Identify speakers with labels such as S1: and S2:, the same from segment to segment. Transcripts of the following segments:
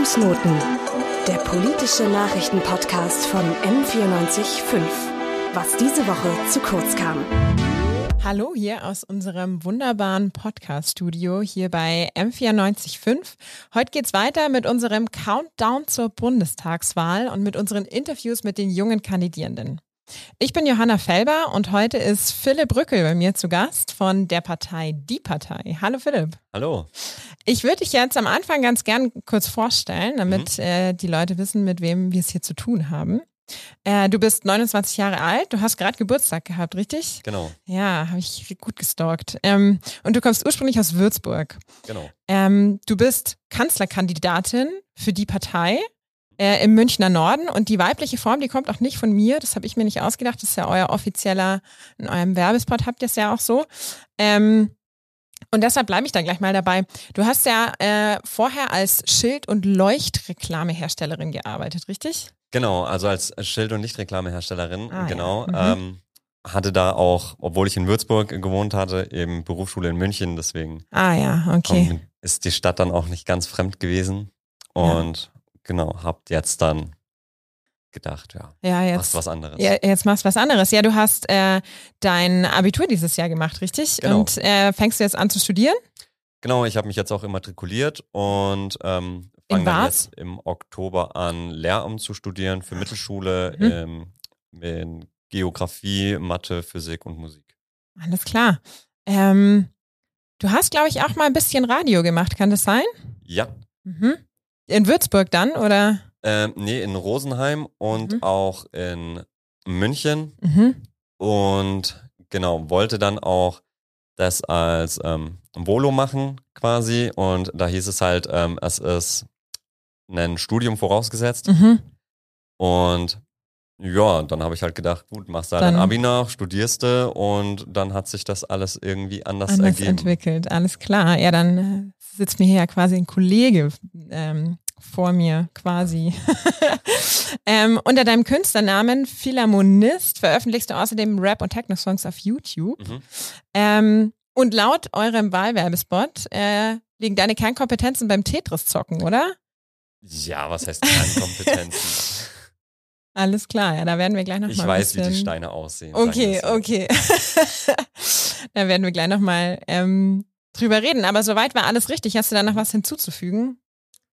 S1: Fußnoten, der politische Nachrichtenpodcast von M945. Was diese Woche zu kurz kam.
S2: Hallo hier aus unserem wunderbaren Podcast-Studio hier bei M945. Heute geht's weiter mit unserem Countdown zur Bundestagswahl und mit unseren Interviews mit den jungen Kandidierenden. Ich bin Johanna Felber und heute ist Philipp Rückel bei mir zu Gast von der Partei Die Partei. Hallo Philipp.
S3: Hallo.
S2: Ich würde dich jetzt am Anfang ganz gern kurz vorstellen, damit mhm. äh, die Leute wissen, mit wem wir es hier zu tun haben. Äh, du bist 29 Jahre alt, du hast gerade Geburtstag gehabt, richtig?
S3: Genau.
S2: Ja, habe ich gut gestalkt. Ähm, und du kommst ursprünglich aus Würzburg.
S3: Genau.
S2: Ähm, du bist Kanzlerkandidatin für die Partei äh, im Münchner Norden. Und die weibliche Form, die kommt auch nicht von mir. Das habe ich mir nicht ausgedacht. Das ist ja euer offizieller, in eurem Werbespot habt ihr es ja auch so. Ähm, und deshalb bleibe ich da gleich mal dabei. Du hast ja äh, vorher als Schild- und Leuchtreklameherstellerin gearbeitet, richtig?
S3: Genau, also als Schild- und Lichtreklameherstellerin,
S2: Ah, ja.
S3: genau.
S2: Mhm.
S3: Ähm, hatte da auch, obwohl ich in Würzburg gewohnt hatte, eben Berufsschule in München, deswegen
S2: Ah ja, okay.
S3: ähm, ist die Stadt dann auch nicht ganz fremd gewesen. Und genau, habt jetzt dann gedacht, ja,
S2: Ja,
S3: machst
S2: jetzt.
S3: was anderes.
S2: Ja, jetzt machst du was anderes. Ja, du hast äh, dein Abitur dieses Jahr gemacht, richtig?
S3: Genau.
S2: Und äh, fängst du jetzt an zu studieren?
S3: Genau, ich habe mich jetzt auch immatrikuliert und ähm, fange dann jetzt im Oktober an, Lehramt zu studieren für Mittelschule
S2: Mhm.
S3: ähm, in Geografie, Mathe, Physik und Musik.
S2: Alles klar. Ähm, du hast, glaube ich, auch mal ein bisschen Radio gemacht, kann das sein?
S3: Ja,
S2: Mhm. In Würzburg dann, oder?
S3: ähm, nee, in Rosenheim und
S2: Mhm.
S3: auch in München
S2: Mhm.
S3: und genau, wollte dann auch das als ähm, Volo machen quasi und da hieß es halt, ähm, es ist ein Studium vorausgesetzt
S2: Mhm.
S3: Und ja, dann habe ich halt gedacht, gut, machst da dein Abi nach, studierst du und dann hat sich das alles irgendwie anders,
S2: Anders
S3: ergeben.
S2: entwickelt, alles klar. Ja, dann äh, sitzt mir hier ja quasi ein Kollege ähm, vor mir quasi. ähm, unter deinem Künstlernamen Philharmonist veröffentlichst du außerdem Rap- und Techno-Songs auf YouTube.
S3: Mhm.
S2: Ähm, und laut eurem Wahlwerbespot äh, liegen deine Kernkompetenzen beim Tetris-Zocken, oder?
S3: Ja, was heißt Kernkompetenzen?
S2: Alles klar, ja, da werden wir gleich nochmal
S3: ich weiß,
S2: bisschen...
S3: wie die Steine aussehen.
S2: Okay, okay. da werden wir gleich nochmal ähm, drüber reden. Aber soweit war alles richtig. Hast du da noch was hinzuzufügen?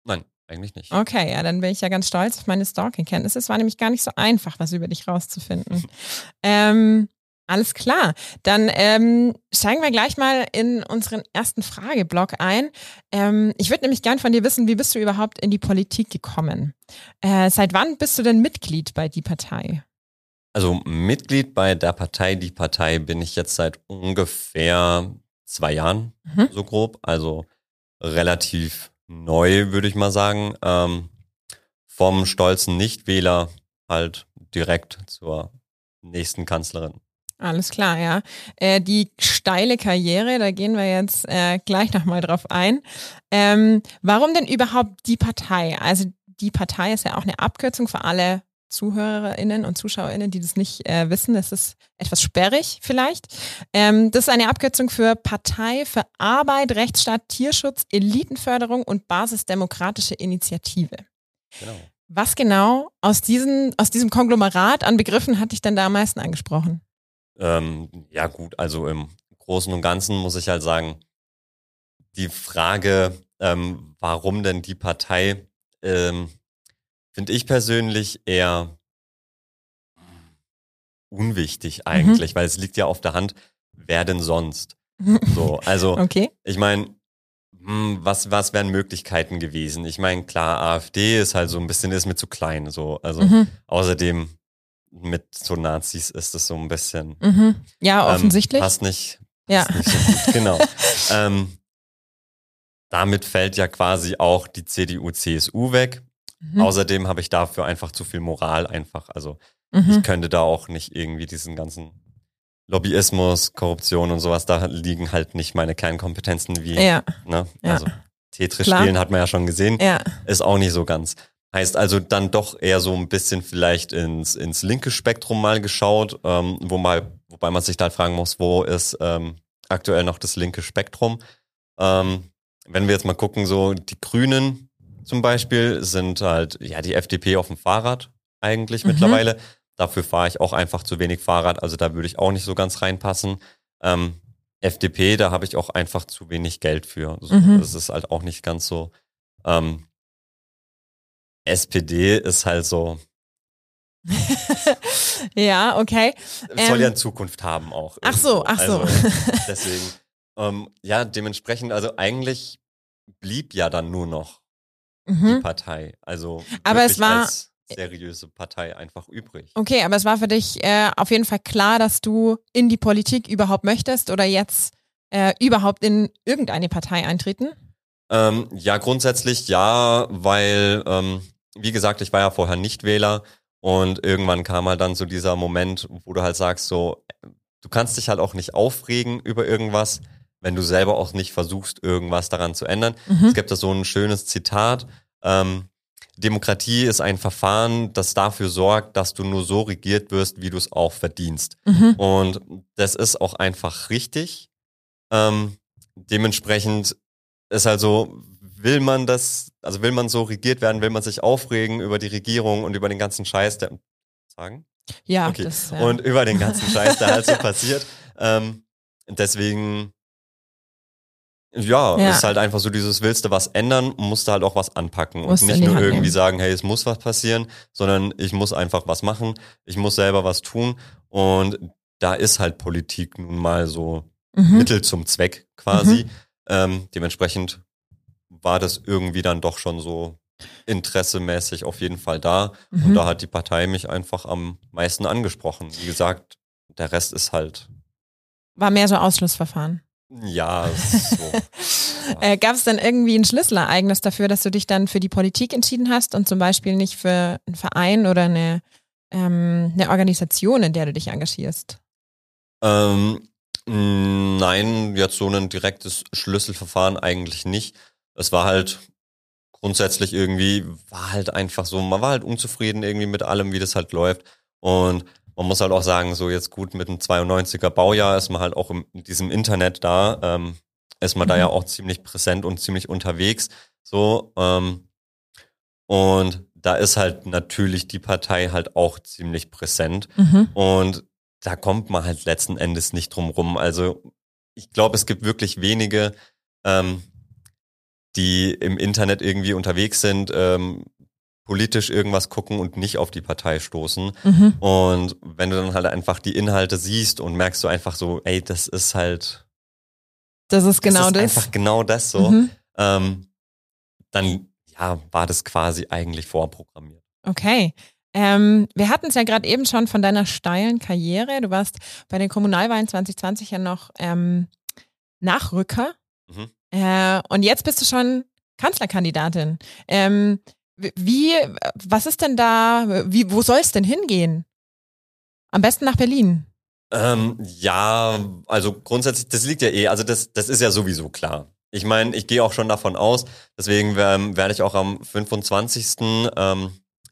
S3: Nein, eigentlich nicht.
S2: Okay, ja, dann bin ich ja ganz stolz auf meine Stalking-Kenntnisse. Es war nämlich gar nicht so einfach, was über dich rauszufinden. ähm, alles klar. Dann ähm, steigen wir gleich mal in unseren ersten Frageblock ein. Ähm, ich würde nämlich gern von dir wissen, wie bist du überhaupt in die Politik gekommen? Äh, seit wann bist du denn Mitglied bei die Partei?
S3: Also Mitglied bei der Partei, die Partei bin ich jetzt seit ungefähr zwei Jahren,
S2: Mhm.
S3: so grob. Also relativ neu, würde ich mal sagen. Ähm, vom stolzen Nichtwähler halt direkt zur nächsten Kanzlerin.
S2: Alles klar, ja. Äh, die steile Karriere, da gehen wir jetzt äh, gleich nochmal drauf ein. Ähm, warum denn überhaupt die Partei? Also die Partei ist ja auch eine Abkürzung für alle ZuhörerInnen und ZuschauerInnen, die das nicht äh, wissen. Das ist etwas sperrig vielleicht. Ähm, das ist eine Abkürzung für Partei für Arbeit, Rechtsstaat, Tierschutz, Elitenförderung und basisdemokratische Initiative.
S3: Genau.
S2: Was genau aus, diesen, aus diesem Konglomerat an Begriffen hat dich denn da am meisten angesprochen?
S3: Ähm, ja gut, also im Großen und Ganzen muss ich halt sagen, die Frage, ähm, warum denn die Partei, ähm, finde ich persönlich eher unwichtig eigentlich, weil es liegt ja auf der Hand, wer denn sonst? So, also
S2: Okay.
S3: ich meine, was, was wären Möglichkeiten gewesen? Ich meine, klar, AfD ist halt so ein bisschen, ist mir zu klein, so, also
S2: Mhm.
S3: außerdem mit so Nazis ist es so ein bisschen
S2: Mhm. Ja,
S3: ähm,
S2: offensichtlich.
S3: passt nicht.
S2: Ja.
S3: Passt nicht so gut, genau. ähm, damit fällt ja quasi auch die CDU, CSU weg.
S2: Mhm.
S3: Außerdem habe ich dafür einfach zu viel Moral einfach. Also
S2: Mhm.
S3: ich könnte da auch nicht irgendwie diesen ganzen Lobbyismus, Korruption und sowas, da liegen halt nicht meine Kernkompetenzen wie,
S2: Ja,
S3: ne?
S2: Ja.
S3: Also Tetris spielen hat man ja schon gesehen,
S2: ja.
S3: ist auch nicht so ganz. Heißt also dann doch eher so ein bisschen vielleicht ins, ins linke Spektrum mal geschaut, ähm, wo mal, wobei man sich da halt fragen muss, wo ist ähm, aktuell noch das linke Spektrum. Ähm, wenn wir jetzt mal gucken, so die Grünen zum Beispiel sind halt, ja, die FDP auf dem Fahrrad eigentlich
S2: Mhm.
S3: mittlerweile. Dafür fahre ich auch einfach zu wenig Fahrrad, also da würde ich auch nicht so ganz reinpassen. Ähm, FDP, da habe ich auch einfach zu wenig Geld für. So,
S2: Mhm.
S3: Das ist halt auch nicht ganz so. Ähm, SPD ist halt so,
S2: ja, okay.
S3: soll
S2: Ähm,
S3: ja in Zukunft haben auch.
S2: Ach so, ach so.
S3: Also, deswegen, ähm, ja, dementsprechend, also eigentlich blieb ja dann nur noch die
S2: Mhm.
S3: Partei. Also
S2: Aber es war-
S3: seriöse Partei einfach übrig.
S2: Okay, aber es war für dich äh, auf jeden Fall klar, dass du in die Politik überhaupt möchtest oder jetzt äh, überhaupt in irgendeine Partei eintreten?
S3: Ähm, ja, grundsätzlich ja, weil, ähm, wie gesagt, ich war ja vorher Nichtwähler und irgendwann kam halt dann so dieser Moment, wo du halt sagst, so, du kannst dich halt auch nicht aufregen über irgendwas, wenn du selber auch nicht versuchst, irgendwas daran zu ändern.
S2: Mhm.
S3: Es gibt da so ein schönes Zitat. Ähm, Demokratie ist ein Verfahren, das dafür sorgt, dass du nur so regiert wirst, wie du es auch verdienst.
S2: Mhm.
S3: Und das ist auch einfach richtig. Ähm, dementsprechend ist also, will man das, also will man so regiert werden, will man sich aufregen über die Regierung und über den ganzen Scheiß, der sagen?
S2: Ja,
S3: Okay.
S2: das ja.
S3: Und über den ganzen Scheiß, der halt so passiert. Ähm, deswegen, ja,
S2: Ja.
S3: ist halt einfach so dieses, willst du was ändern, musst du halt auch was anpacken
S2: Musst
S3: und nicht nur
S2: Hand
S3: irgendwie
S2: nehmen.
S3: sagen, hey, es muss was passieren, sondern ich muss einfach was machen, ich muss selber was tun und da ist halt Politik nun mal so
S2: mhm.
S3: Mittel zum Zweck quasi. Ähm, dementsprechend war das irgendwie dann doch schon so interessemäßig auf jeden Fall da. Und
S2: Mhm.
S3: da hat die Partei mich einfach am meisten angesprochen. Wie gesagt, der Rest ist halt,
S2: War mehr so Ausschlussverfahren.
S3: ja, so.
S2: Äh, Gab es denn irgendwie ein Schlüsselereignis dafür, dass du dich dann für die Politik entschieden hast und zum Beispiel nicht für einen Verein oder eine, ähm, eine Organisation, in der du dich engagierst?
S3: ähm, nein, jetzt so ein direktes Schlüsselverfahren eigentlich nicht. Es war halt grundsätzlich irgendwie, war halt einfach so, man war halt unzufrieden irgendwie mit allem, wie das halt läuft. Und man muss halt auch sagen, so jetzt gut mit einem 92er Baujahr ist man halt auch in diesem Internet da, ähm, ist man da
S2: Mhm.
S3: ja auch ziemlich präsent und ziemlich unterwegs. So, ähm, und da ist halt natürlich die Partei halt auch ziemlich präsent.
S2: Mhm.
S3: Und da kommt man halt letzten Endes nicht drum rum. Also ich glaube, es gibt wirklich wenige, ähm, die im Internet irgendwie unterwegs sind, ähm, politisch irgendwas gucken und nicht auf die Partei stoßen.
S2: Mhm.
S3: Und wenn du dann halt einfach die Inhalte siehst und merkst du einfach so, ey, das ist halt
S2: Das ist genau
S3: das. Ist
S2: das.
S3: einfach genau das so.
S2: Mhm.
S3: Ähm, dann ja, war das quasi eigentlich vorprogrammiert.
S2: Okay. Ähm, wir hatten es ja gerade eben schon von deiner steilen Karriere. Du warst bei den Kommunalwahlen 2020 ja noch ähm, Nachrücker.
S3: Mhm.
S2: Äh, und jetzt bist du schon Kanzlerkandidatin. Ähm, wie, was ist denn da, wie, wo soll es denn hingehen? Am besten nach Berlin.
S3: Ähm, ja, also grundsätzlich, das liegt ja eh, also das, das ist ja sowieso klar. Ich meine, ich gehe auch schon davon aus, deswegen ähm, werde ich auch am 25. Ähm,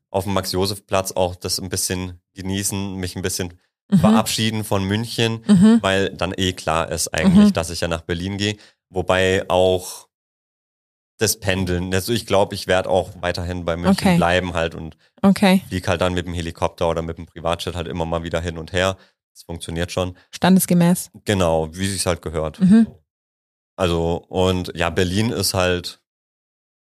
S3: auf dem Max-Josef-Platz auch das ein bisschen genießen, mich ein bisschen
S2: Mhm.
S3: verabschieden von München,
S2: Mhm.
S3: weil dann eh klar ist eigentlich,
S2: Mhm.
S3: dass ich ja nach Berlin gehe. Wobei auch das Pendeln, also ich glaube, ich werde auch weiterhin bei München
S2: Okay.
S3: bleiben halt und
S2: Okay,
S3: fliege halt dann mit dem Helikopter oder mit dem Privatjet halt immer mal wieder hin und her. Das funktioniert schon.
S2: standesgemäß.
S3: Genau, wie sich's halt gehört.
S2: Mhm.
S3: Also, und ja, Berlin ist halt,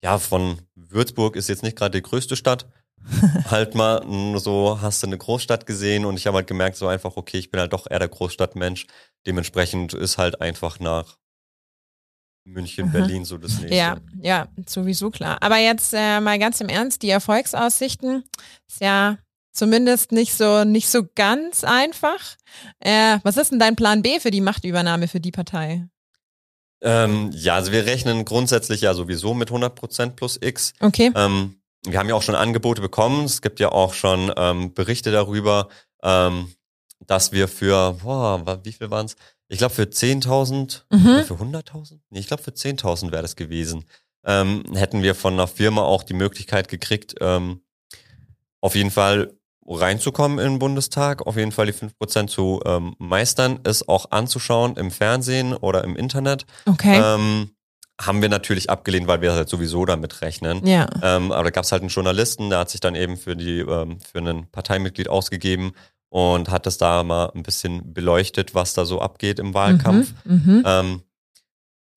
S3: ja, von Würzburg ist jetzt nicht gerade die größte Stadt. halt mal n- so, hast du eine Großstadt gesehen und ich habe halt gemerkt, so einfach, okay, ich bin halt doch eher der Großstadtmensch. Dementsprechend ist halt einfach nach München,
S2: Mhm.
S3: Berlin so das nächste.
S2: Ja, ja, sowieso klar. Aber jetzt äh, mal ganz im Ernst, die Erfolgsaussichten ist ja zumindest nicht so nicht so ganz einfach. Äh, was ist denn dein Plan B für die Machtübernahme für die Partei?
S3: Ähm, ja, also wir rechnen grundsätzlich ja sowieso mit 100% plus X.
S2: Okay.
S3: Ähm, wir haben ja auch schon Angebote bekommen. Es gibt ja auch schon ähm, Berichte darüber, ähm, dass wir für, boah, wie viel waren es? Ich glaube für 10.000
S2: Mhm.
S3: für 100.000? Nee, ich glaube für 10.000 wäre das gewesen. Ähm, hätten wir von einer Firma auch die Möglichkeit gekriegt, ähm, auf jeden Fall reinzukommen in den Bundestag, auf jeden Fall die 5% zu ähm, meistern, es auch anzuschauen im Fernsehen oder im Internet.
S2: Okay.
S3: Ähm, haben wir natürlich abgelehnt, weil wir halt sowieso damit rechnen.
S2: Ja.
S3: Ähm, aber da gab es halt einen Journalisten, der hat sich dann eben für die ähm, für ein Parteimitglied ausgegeben und hat das da mal ein bisschen beleuchtet, was da so abgeht im Wahlkampf.
S2: Mhm. Mhm.
S3: Ähm,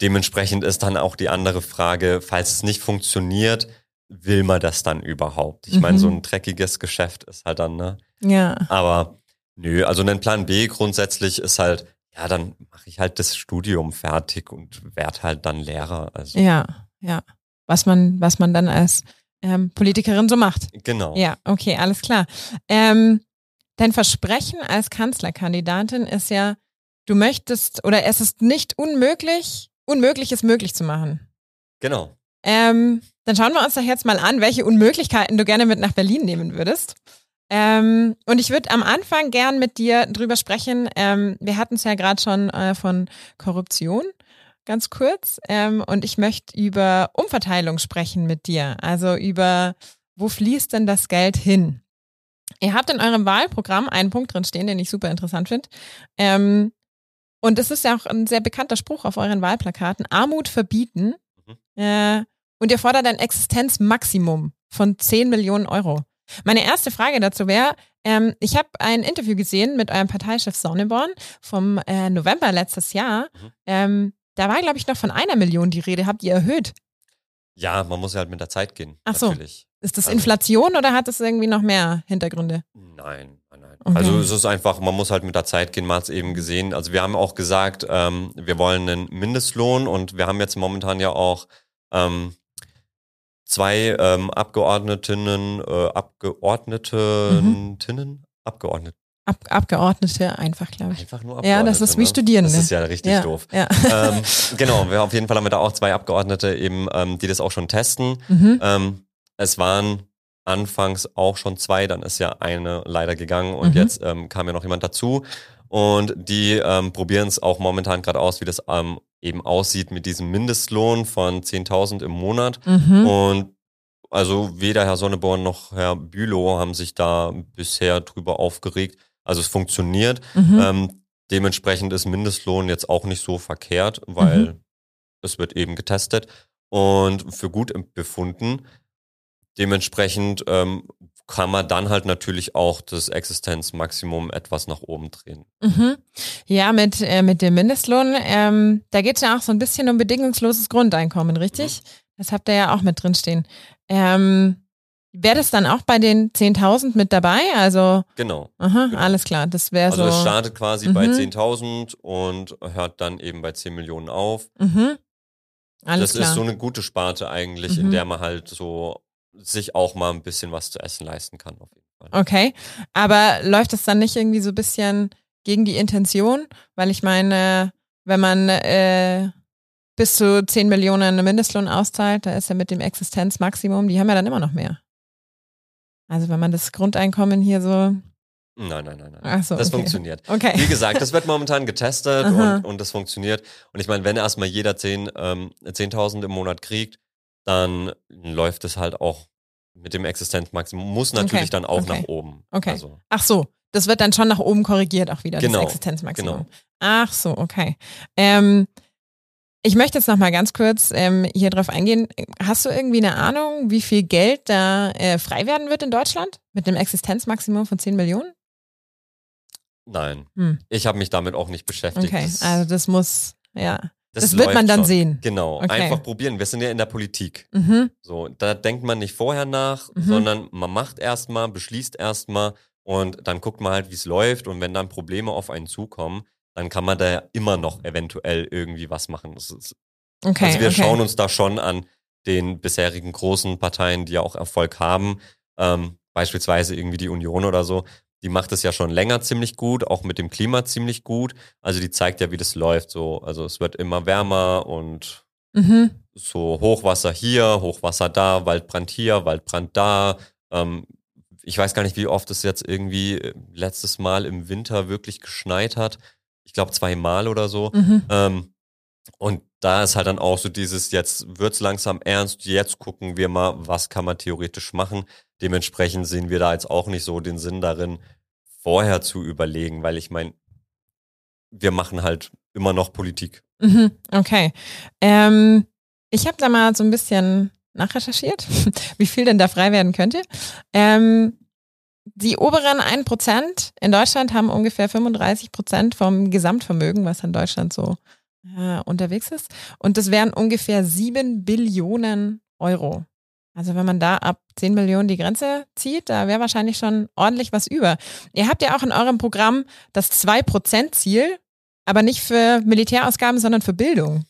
S3: dementsprechend ist dann auch die andere Frage, falls es nicht funktioniert, will man das dann überhaupt? Ich meine,
S2: Mhm.
S3: so ein dreckiges Geschäft ist halt dann, ne?
S2: Ja.
S3: Aber nö, also ein Plan B grundsätzlich ist halt, ja, dann mache ich halt das Studium fertig und werde halt dann Lehrer. Also
S2: Ja. Ja. Was man, was man dann als ähm, Politikerin so macht.
S3: genau.
S2: Ja, okay, alles klar. Ähm, dein Versprechen als Kanzlerkandidatin ist ja, du möchtest oder es ist nicht unmöglich, Unmögliches möglich zu machen.
S3: Genau.
S2: Ähm, dann schauen wir uns doch jetzt mal an, welche Unmöglichkeiten du gerne mit nach Berlin nehmen würdest. Ähm, und ich würde am Anfang gern mit dir drüber sprechen. Ähm, wir hatten es ja gerade schon äh, von Korruption, ganz kurz. Ähm, und ich möchte über Umverteilung sprechen mit dir. Also über, wo fließt denn das Geld hin? Ihr habt in eurem Wahlprogramm einen Punkt drin stehen, den ich super interessant finde. Ähm, und es ist ja auch ein sehr bekannter Spruch auf euren Wahlplakaten. Armut verbieten.
S3: Mhm.
S2: Äh, und ihr fordert ein Existenzmaximum von 10 Millionen Euro. Meine erste Frage dazu wäre, ähm, ich habe ein Interview gesehen mit eurem Parteichef Sonneborn vom äh, November letztes Jahr.
S3: Mhm.
S2: Ähm, da war, glaube ich, noch von einer Million die Rede. Habt ihr erhöht?
S3: Ja, man muss ja halt mit der Zeit gehen.
S2: Ach so.
S3: Natürlich.
S2: Ist das
S3: Also-
S2: Inflation oder hat das irgendwie noch mehr Hintergründe?
S3: Nein, nein, nein.
S2: Okay.
S3: Also es ist einfach, man muss halt mit der Zeit gehen, man hat es eben gesehen. Also wir haben auch gesagt, ähm, wir wollen einen Mindestlohn und wir haben jetzt momentan ja auch ähm, zwei ähm, Abgeordnetinnen, äh, Abgeordneten, Tinnen? Abgeordnete.
S2: Ab Abgeordnete einfach, glaube ich.
S3: Einfach nur
S2: Ja,
S3: Abgeordnete.
S2: das ist wie
S3: ne?
S2: Studierende.
S3: Das ist ja richtig
S2: ja,
S3: doof.
S2: Ja.
S3: ähm, genau, wir auf jeden Fall haben wir da auch zwei Abgeordnete eben, ähm, die das auch schon testen.
S2: mhm.
S3: Ähm, es waren anfangs auch schon zwei, dann ist ja eine leider gegangen und
S2: Mhm.
S3: jetzt ähm, kam ja noch jemand dazu. Und die ähm, probieren es auch momentan gerade aus, wie das ähm, eben aussieht mit diesem Mindestlohn von 10.000 im Monat.
S2: Mhm.
S3: Und also weder Herr Sonneborn noch Herr Bülow haben sich da bisher drüber aufgeregt. Also es funktioniert.
S2: Mhm.
S3: Ähm, dementsprechend ist Mindestlohn jetzt auch nicht so verkehrt, weil
S2: Mhm.
S3: es wird eben getestet und für gut befunden. Dementsprechend ähm, kann man dann halt natürlich auch das Existenzmaximum etwas nach oben drehen.
S2: Mhm. Ja, mit, äh, mit dem Mindestlohn, ähm, da geht es ja auch so ein bisschen um bedingungsloses Grundeinkommen, richtig? Das habt ihr ja auch mit drinstehen. Ähm, Wäre das dann auch bei den 10.000 mit dabei? Also,
S3: Genau.
S2: aha,
S3: Genau.
S2: alles klar, das wäre
S3: Also es
S2: so.
S3: startet quasi bei
S2: Mhm.
S3: 10.000 und hört dann eben bei 10 Millionen auf.
S2: Mhm. Alles
S3: das
S2: klar.
S3: ist so eine gute Sparte eigentlich,
S2: Mhm.
S3: in der man halt so sich auch mal ein bisschen was zu essen leisten kann. Auf jeden Fall.
S2: Okay, aber läuft das dann nicht irgendwie so ein bisschen gegen die Intention? Weil ich meine, wenn man äh, bis zu 10 Millionen Mindestlohn auszahlt, da ist ja mit dem Existenzmaximum, die haben ja dann immer noch mehr. Also wenn man das Grundeinkommen hier so,
S3: Nein, nein, nein, nein.
S2: Ach so,
S3: das
S2: okay.
S3: funktioniert.
S2: okay.
S3: Wie gesagt, das wird momentan getestet und, und das funktioniert. Und ich meine, wenn erstmal jeder 10 ähm, 10.000 im Monat kriegt, dann läuft es halt auch mit dem Existenzmaximum. Muss natürlich
S2: Okay,
S3: dann auch
S2: okay.
S3: nach oben.
S2: Okay.
S3: Also,
S2: Ach so, das wird dann schon nach oben korrigiert auch wieder,
S3: Genau,
S2: das Existenzmaximum.
S3: genau.
S2: Ach so, okay. Ähm, ich möchte jetzt noch mal ganz kurz ähm, hier drauf eingehen. Hast du irgendwie eine Ahnung, wie viel Geld da äh, frei werden wird in Deutschland mit dem Existenzmaximum von 10 Millionen?
S3: nein.
S2: Hm.
S3: Ich habe mich damit auch nicht beschäftigt.
S2: Okay,
S3: Das,
S2: also das muss, ja, das, wird
S3: läuft
S2: man dann
S3: schon.
S2: sehen.
S3: Genau.
S2: Okay.
S3: Einfach probieren. Wir sind ja in der Politik.
S2: Mhm.
S3: So, da denkt man nicht vorher nach,
S2: Mhm.
S3: sondern man macht erstmal, beschließt erstmal und dann guckt man halt, wie es läuft. Und wenn dann Probleme auf einen zukommen, dann kann man da ja immer noch eventuell irgendwie was machen. Ist,
S2: Okay,
S3: also wir
S2: okay.
S3: schauen uns da schon an den bisherigen großen Parteien, die ja auch Erfolg haben, ähm, beispielsweise irgendwie die Union oder so. Die macht es ja schon länger ziemlich gut, auch mit dem Klima ziemlich gut. Also die zeigt ja, wie das läuft. So, also es wird immer wärmer und
S2: Mhm.
S3: so Hochwasser hier, Hochwasser da, Waldbrand hier, Waldbrand da. Ähm, ich weiß gar nicht, wie oft es jetzt irgendwie äh, letztes Mal im Winter wirklich geschneit hat. Ich glaube zweimal oder so.
S2: Mhm.
S3: Ähm, und da ist halt dann auch so dieses, jetzt wird's langsam ernst, jetzt gucken wir mal, was kann man theoretisch machen. Dementsprechend sehen wir da jetzt auch nicht so den Sinn darin, vorher zu überlegen, weil ich meine, wir machen halt immer noch Politik.
S2: Mhm. Okay. Ähm, Ich habe da mal so ein bisschen nachrecherchiert, wie viel denn da frei werden könnte. Ähm, die oberen 1% in Deutschland haben ungefähr 35% vom Gesamtvermögen, was in Deutschland so äh, unterwegs ist. Und das wären ungefähr 7 Billionen Euro. Also wenn man da ab 10 Millionen die Grenze zieht, da wäre wahrscheinlich schon ordentlich was über. Ihr habt ja auch in eurem Programm das 2%-Ziel, aber nicht für Militärausgaben, sondern für Bildung.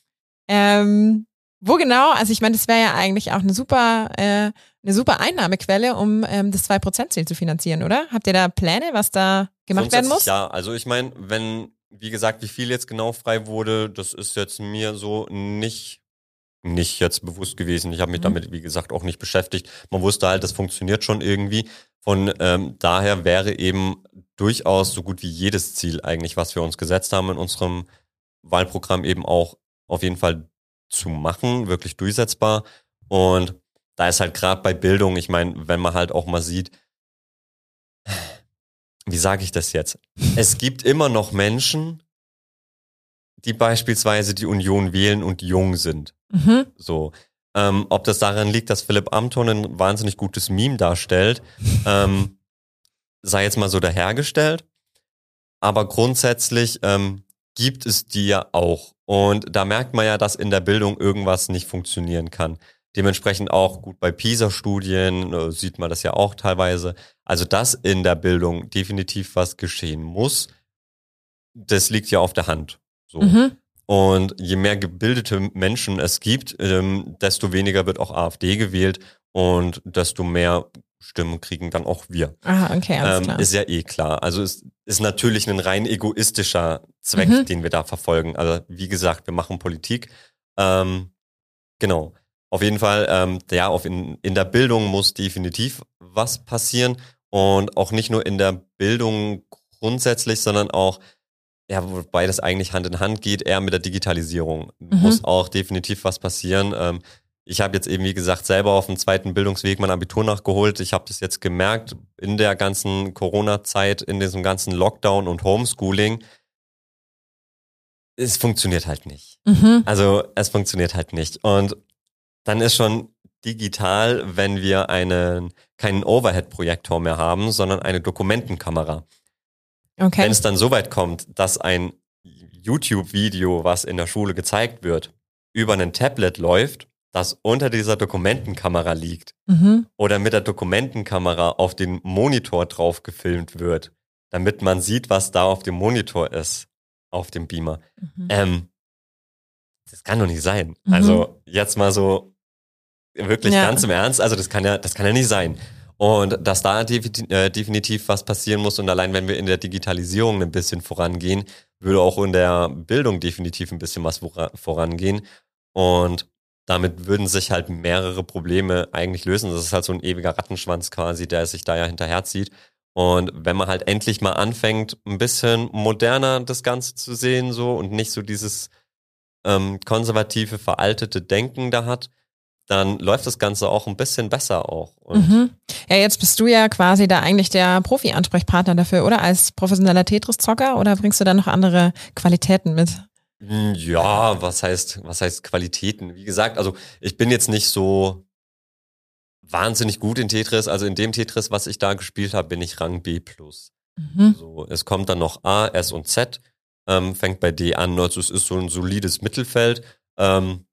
S2: Ähm, wo genau? Also ich meine, das wäre ja eigentlich auch eine super, äh, eine super Einnahmequelle, um ähm, das 2%-Ziel zu finanzieren, oder? Habt ihr da Pläne, was da gemacht werden muss?
S3: Ja, also ich meine, wenn, wie gesagt, wie viel jetzt genau frei wurde, das ist jetzt mir so nicht nicht jetzt bewusst gewesen. Ich habe mich mhm. damit, wie gesagt, auch nicht beschäftigt. Man wusste halt, das funktioniert schon irgendwie. Von ähm, daher wäre eben durchaus so gut wie jedes Ziel eigentlich, was wir uns gesetzt haben in unserem Wahlprogramm eben auch auf jeden Fall zu machen, wirklich durchsetzbar. Und da ist halt gerade bei Bildung, ich meine, wenn man halt auch mal sieht, wie sage ich das jetzt? Es gibt immer noch Menschen, die beispielsweise die Union wählen und jung sind. Mhm. So. Ähm, ob das daran liegt, dass Philipp Amthon ein wahnsinnig gutes Meme darstellt, ähm, sei jetzt mal so dahergestellt. Aber grundsätzlich ähm, gibt es die ja auch. Und da merkt man ja, dass in der Bildung irgendwas nicht funktionieren kann. Dementsprechend auch gut bei PISA-Studien äh, sieht man das ja auch teilweise. Also, dass in der Bildung definitiv was geschehen muss, das liegt ja auf der Hand. So. Mhm. Und je mehr gebildete Menschen es gibt, ähm, desto weniger wird auch AfD gewählt und desto mehr Stimmen kriegen dann auch wir.
S2: Aha, okay, alles ähm, klar.
S3: Ist ja eh klar. Also es ist natürlich ein rein egoistischer Zweck, mhm. den wir da verfolgen. Also wie gesagt, wir machen Politik. Ähm, genau. Auf jeden Fall, ähm, ja, auf in, in der Bildung muss definitiv was passieren und auch nicht nur in der Bildung grundsätzlich, sondern auch ja, wobei das eigentlich Hand in Hand geht, eher mit der Digitalisierung. Mhm. Muss auch definitiv was passieren. Ähm, ich habe jetzt eben, wie gesagt, selber auf dem zweiten Bildungsweg mein Abitur nachgeholt. Ich habe das jetzt gemerkt in der ganzen Corona-Zeit, in diesem ganzen Lockdown und Homeschooling. Es funktioniert halt nicht. Mhm. Also es funktioniert halt nicht. Und dann ist schon digital, wenn wir einen, keinen Overhead-Projektor mehr haben, sondern eine Dokumentenkamera. Okay. Wenn es dann so weit kommt, dass ein YouTube-Video, was in der Schule gezeigt wird, über ein Tablet läuft, das unter dieser Dokumentenkamera liegt mhm. oder mit der Dokumentenkamera auf den Monitor drauf gefilmt wird, damit man sieht, was da auf dem Monitor ist, auf dem Beamer. Mhm. Ähm, das kann doch nicht sein. Mhm. Also jetzt mal so wirklich ja. ganz im Ernst, also das kann ja, das kann ja nicht sein. Und dass da äh, definitiv was passieren muss und allein wenn wir in der Digitalisierung ein bisschen vorangehen, würde auch in der Bildung definitiv ein bisschen was vorangehen. Und damit würden sich halt mehrere Probleme eigentlich lösen. Das ist halt so ein ewiger Rattenschwanz quasi, der sich da ja hinterherzieht. Und wenn man halt endlich mal anfängt, ein bisschen moderner das Ganze zu sehen, so und nicht so dieses ähm, konservative, veraltete Denken da hat, dann läuft das Ganze auch ein bisschen besser auch.
S2: Mhm. Ja, jetzt bist du ja quasi da eigentlich der Profi-Ansprechpartner dafür, oder? Als professioneller Tetris-Zocker oder bringst du da noch andere Qualitäten mit?
S3: Hm, ja, was heißt, was heißt Qualitäten? Wie gesagt, also ich bin jetzt nicht so wahnsinnig gut in Tetris. Also in dem Tetris, was ich da gespielt habe, bin ich Rang B+. Mhm. So, es kommt dann noch A, S und Z, ähm, fängt bei D an. Also es ist so ein solides Mittelfeld. Ähm,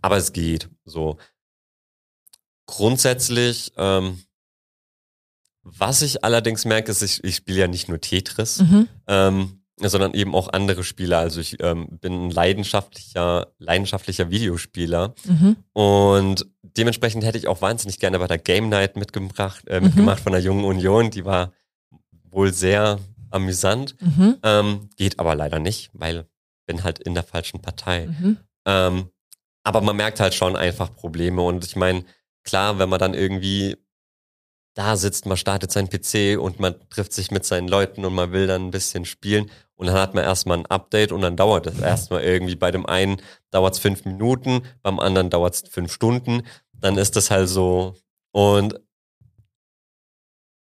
S3: aber es geht so. Grundsätzlich, ähm, was ich allerdings merke, ist, ich, ich spiele ja nicht nur Tetris, mhm. Sondern eben auch andere Spiele. Also ich ähm, bin ein leidenschaftlicher, leidenschaftlicher Videospieler mhm. und dementsprechend hätte ich auch wahnsinnig gerne bei der Game Night mitgebracht, äh, mitgemacht mhm. von der Jungen Union. Die war wohl sehr amüsant, mhm. ähm, geht aber leider nicht, weil bin halt in der falschen Partei. Mhm. Ähm, aber man merkt halt schon einfach Probleme. Und ich meine, klar, wenn man dann irgendwie da sitzt, man startet seinen PC und man trifft sich mit seinen Leuten und man will dann ein bisschen spielen und dann hat man erstmal ein Update und dann dauert es erstmal irgendwie. Bei dem einen dauert es fünf Minuten, beim anderen dauert es fünf Stunden. Dann ist das halt so. Und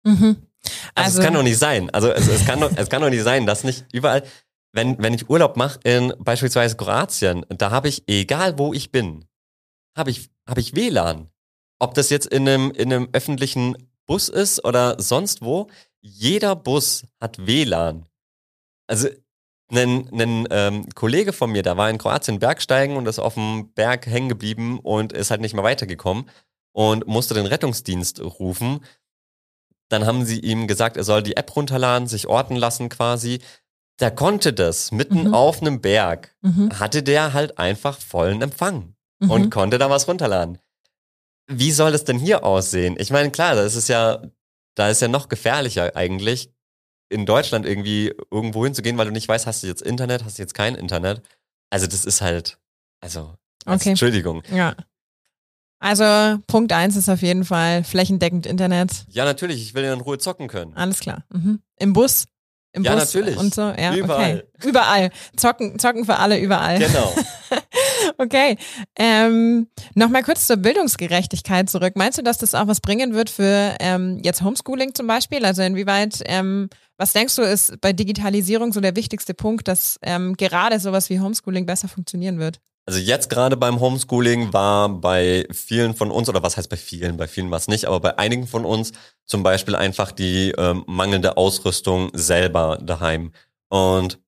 S3: mhm. also, also, es kann doch nicht sein. Also es, es, kann doch, es kann doch nicht sein, dass nicht überall wenn, wenn ich Urlaub mache in beispielsweise Kroatien, da habe ich, egal wo ich bin, habe ich, habe ich WLAN. Ob das jetzt in einem, in einem öffentlichen Bus ist oder sonst wo, jeder Bus hat WLAN. Also ein, ein ähm, Kollege von mir, der war in Kroatien Bergsteigen und ist auf dem Berg hängen geblieben und ist halt nicht mehr weitergekommen und musste den Rettungsdienst rufen. Dann haben sie ihm gesagt, er soll die App runterladen, sich orten lassen quasi. Der konnte das mitten
S2: Mhm.
S3: auf einem Berg.
S2: Mhm.
S3: Hatte der halt einfach vollen Empfang
S2: Mhm.
S3: und konnte da was runterladen. Wie soll das denn hier aussehen? Ich meine, klar, das ist ja, da ist ja noch gefährlicher eigentlich, in Deutschland irgendwie irgendwo hinzugehen, weil du nicht weißt, hast du jetzt Internet, hast du jetzt kein Internet. Also das ist halt, also, also
S2: Okay.
S3: Entschuldigung.
S2: Ja. Also Punkt eins ist auf jeden Fall flächendeckend Internet.
S3: Ja, natürlich, ich will ja in Ruhe zocken können.
S2: Alles klar. Mhm. Im Bus. Im
S3: Ja,
S2: Bus
S3: natürlich.
S2: und so. Ja,
S3: Überall.
S2: Okay. Überall. Zocken, zocken für alle überall.
S3: Genau.
S2: Okay. Ähm, Nochmal kurz zur Bildungsgerechtigkeit zurück. Meinst du, dass das auch was bringen wird für ähm, jetzt Homeschooling zum Beispiel? Also inwieweit, ähm, was denkst du, ist bei Digitalisierung so der wichtigste Punkt, dass ähm, gerade sowas wie Homeschooling besser funktionieren wird?
S3: Also jetzt gerade beim Homeschooling war bei vielen von uns, oder was heißt bei vielen, bei vielen war es nicht, aber bei einigen von uns zum Beispiel einfach die ähm, mangelnde Ausrüstung selber daheim. Und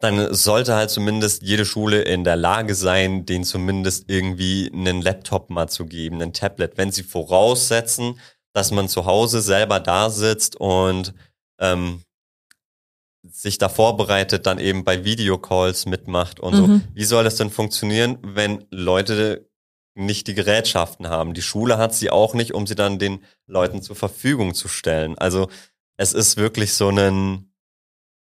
S3: dann sollte halt zumindest jede Schule in der Lage sein, denen zumindest irgendwie einen Laptop mal zu geben, ein Tablet, wenn sie voraussetzen, dass man zu Hause selber da sitzt und ähm, sich da vorbereitet, dann eben bei Videocalls mitmacht und so.
S2: Mhm.
S3: Wie soll das denn funktionieren, wenn Leute nicht die Gerätschaften haben? Die Schule hat sie auch nicht, um sie dann den Leuten zur Verfügung zu stellen. Also es ist wirklich so ein,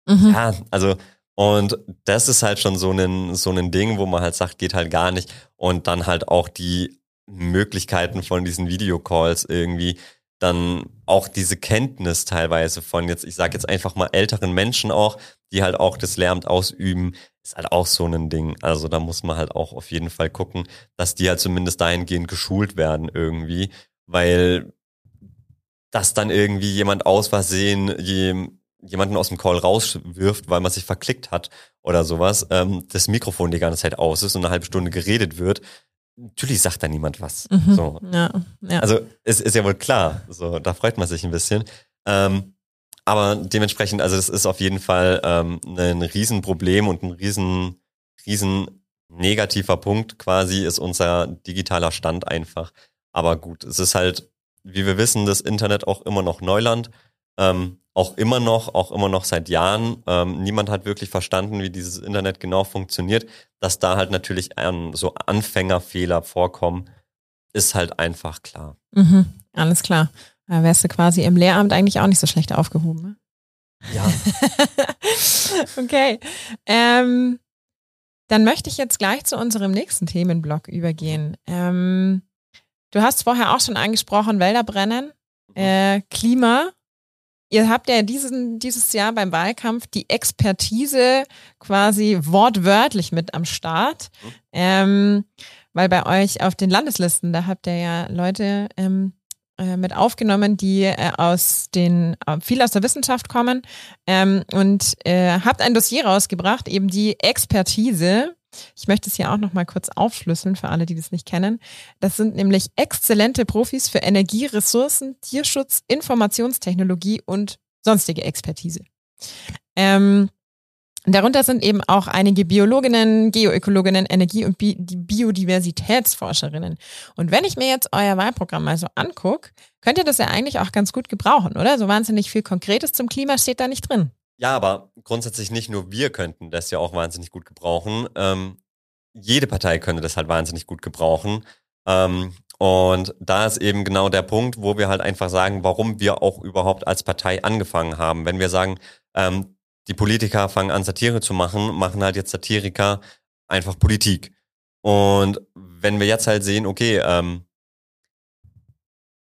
S2: Mhm.
S3: ja, also und das ist halt schon so ein, so ein Ding, wo man halt sagt, geht halt gar nicht. Und dann halt auch die Möglichkeiten von diesen Videocalls irgendwie, dann auch diese Kenntnis teilweise von jetzt, ich sage jetzt einfach mal älteren Menschen auch, die halt auch das Lehramt ausüben, ist halt auch so ein Ding. Also da muss man halt auch auf jeden Fall gucken, dass die halt zumindest dahingehend geschult werden irgendwie, weil dass dann irgendwie jemand aus Versehen jem- jemanden aus dem Call rauswirft, weil man sich verklickt hat oder sowas, ähm, das Mikrofon die ganze Zeit aus ist und eine halbe Stunde geredet wird, natürlich sagt da niemand was.
S2: Mhm.
S3: So.
S2: Ja, ja.
S3: Also es ist ja wohl klar, so da freut man sich ein bisschen. Ähm, aber dementsprechend, also das ist auf jeden Fall ähm, ein Riesenproblem und ein riesen, riesen negativer Punkt quasi ist unser digitaler Stand einfach. Aber gut, es ist halt, wie wir wissen, das Internet auch immer noch Neuland. Ähm, auch immer noch, auch immer noch seit Jahren. Ähm, niemand hat wirklich verstanden, wie dieses Internet genau funktioniert. Dass da halt natürlich ähm, so Anfängerfehler vorkommen, ist halt einfach klar.
S2: mhm. Alles klar. Da wärst du quasi im Lehramt eigentlich auch nicht so schlecht aufgehoben. Ne?
S3: Ja.
S2: okay. Ähm, dann möchte ich jetzt gleich zu unserem nächsten Themenblock übergehen. Ähm, du hast vorher auch schon angesprochen, Wälder brennen, äh, Klima. Ihr habt ja diesen, dieses Jahr beim Wahlkampf die Expertise quasi wortwörtlich mit am Start.
S3: Mhm.
S2: Ähm, weil bei euch auf den Landeslisten, da habt ihr ja Leute ähm, äh, mit aufgenommen, die äh, aus den, äh, viel aus der Wissenschaft kommen ähm, und äh, habt ein Dossier rausgebracht, eben die Expertise. Ich möchte es hier auch noch mal kurz aufschlüsseln für alle, die das nicht kennen. Das sind nämlich exzellente Profis für Energie, Ressourcen, Tierschutz, Informationstechnologie und sonstige Expertise. Ähm, Darunter sind eben auch einige Biologinnen, Geoökologinnen, Energie- und Bi Biodiversitätsforscherinnen. Und wenn ich mir jetzt euer Wahlprogramm mal so angucke, könnt ihr das ja eigentlich auch ganz gut gebrauchen, oder? So wahnsinnig viel Konkretes zum Klima steht da nicht drin.
S3: Ja, aber grundsätzlich nicht nur wir könnten das ja auch wahnsinnig gut gebrauchen. Ähm, jede Partei könnte das halt wahnsinnig gut gebrauchen. Ähm, und da ist eben genau der Punkt, wo wir halt einfach sagen, warum wir auch überhaupt als Partei angefangen haben. Wenn wir sagen, ähm, die Politiker fangen an, Satire zu machen, machen halt jetzt Satiriker einfach Politik. Und wenn wir jetzt halt sehen, okay, ähm,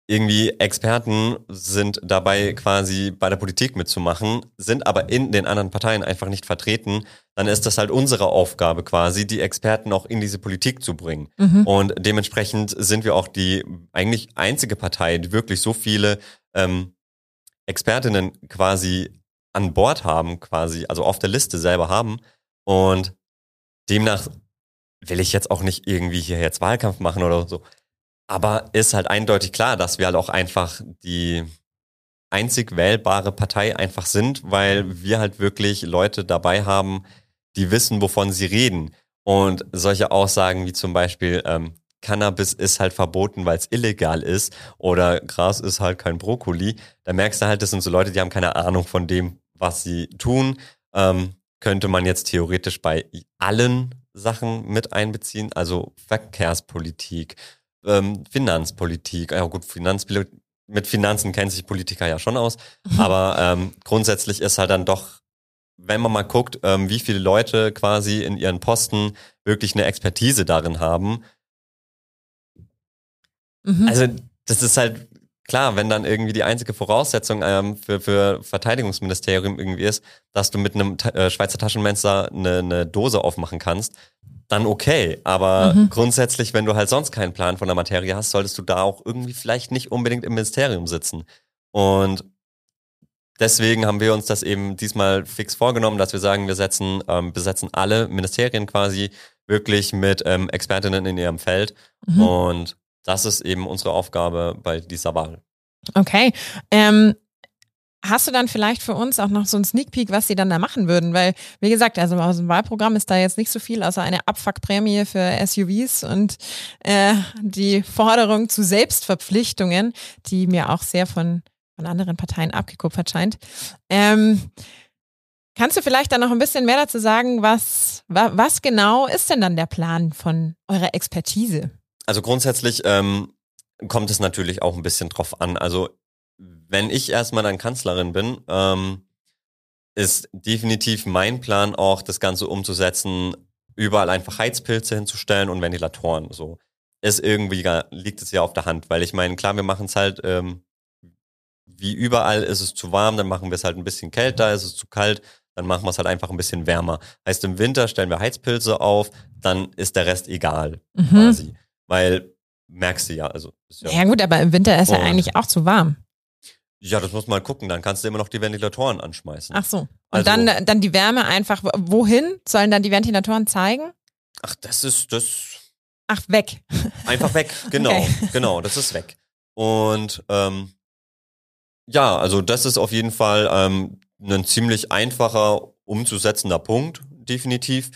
S3: irgendwie Experten sind dabei quasi bei der Politik mitzumachen, sind aber in den anderen Parteien einfach nicht vertreten, dann ist das halt unsere Aufgabe quasi, die Experten auch in diese Politik zu bringen.
S2: Mhm.
S3: Und dementsprechend sind wir auch die eigentlich einzige Partei, die wirklich so viele ähm, Expertinnen quasi an Bord haben, quasi, also auf der Liste selber haben. Und demnach will ich jetzt auch nicht irgendwie hier jetzt Wahlkampf machen oder so. Aber ist halt eindeutig klar, dass wir halt auch einfach die einzig wählbare Partei einfach sind, weil wir halt wirklich Leute dabei haben, die wissen, wovon sie reden. Und solche Aussagen wie zum Beispiel, ähm, Cannabis ist halt verboten, weil es illegal ist oder Gras ist halt kein Brokkoli, da merkst du halt, das sind so Leute, die haben keine Ahnung von dem, was sie tun. Ähm, könnte man jetzt theoretisch bei allen Sachen mit einbeziehen, also Verkehrspolitik, ähm, Finanzpolitik, ja gut, Finanzpolitik, mit Finanzen kennen sich Politiker ja schon aus, mhm. aber ähm, grundsätzlich ist halt dann doch, wenn man mal guckt, ähm, wie viele Leute quasi in ihren Posten wirklich eine Expertise darin haben. Mhm. Also das ist halt klar, wenn dann irgendwie die einzige Voraussetzung ähm, für, für Verteidigungsministerium irgendwie ist, dass du mit einem äh, Schweizer Taschenmesser eine, eine Dose aufmachen kannst, dann okay. Aber mhm. grundsätzlich, wenn du halt sonst keinen Plan von der Materie hast, solltest du da auch irgendwie vielleicht nicht unbedingt im Ministerium sitzen. Und deswegen haben wir uns das eben diesmal fix vorgenommen, dass wir sagen, wir setzen, ähm, besetzen alle Ministerien quasi wirklich mit ähm, Expertinnen in ihrem Feld. Mhm. Und das ist eben unsere Aufgabe bei dieser Wahl.
S2: Okay. Ähm, Hast du dann vielleicht für uns auch noch so einen Sneak Peek, was sie dann da machen würden? Weil, wie gesagt, also aus dem Wahlprogramm ist da jetzt nicht so viel, außer eine Abfuckprämie für SUVs und äh, die Forderung zu Selbstverpflichtungen, die mir auch sehr von, von anderen Parteien abgekupfert scheint. Ähm, kannst du vielleicht dann noch ein bisschen mehr dazu sagen, was, was genau ist denn dann der Plan von eurer Expertise?
S3: Also grundsätzlich ähm, kommt es natürlich auch ein bisschen drauf an. Also wenn ich erstmal dann Kanzlerin bin, ähm, ist definitiv mein Plan auch, das Ganze umzusetzen, überall einfach Heizpilze hinzustellen und Ventilatoren. So ist irgendwie liegt es ja auf der Hand, weil ich meine, klar, wir machen es halt ähm, wie überall ist es zu warm, dann machen wir es halt ein bisschen kälter, ist es zu kalt, dann machen wir es halt einfach ein bisschen wärmer. Heißt, im Winter stellen wir Heizpilze auf, dann ist der Rest egal, mhm. quasi. Weil merkst du ja, also.
S2: Ja, ja, gut, aber im Winter ist ja eigentlich auch zu warm.
S3: Ja, das muss man gucken. Dann kannst du immer noch die Ventilatoren anschmeißen.
S2: Ach so. Und also, dann, dann die Wärme einfach, wohin sollen dann die Ventilatoren zeigen?
S3: Ach, das ist, das.
S2: Ach, weg.
S3: Einfach weg, genau, okay. genau, das ist weg. Und ähm, ja, also das ist auf jeden Fall ähm, ein ziemlich einfacher umzusetzender Punkt, definitiv.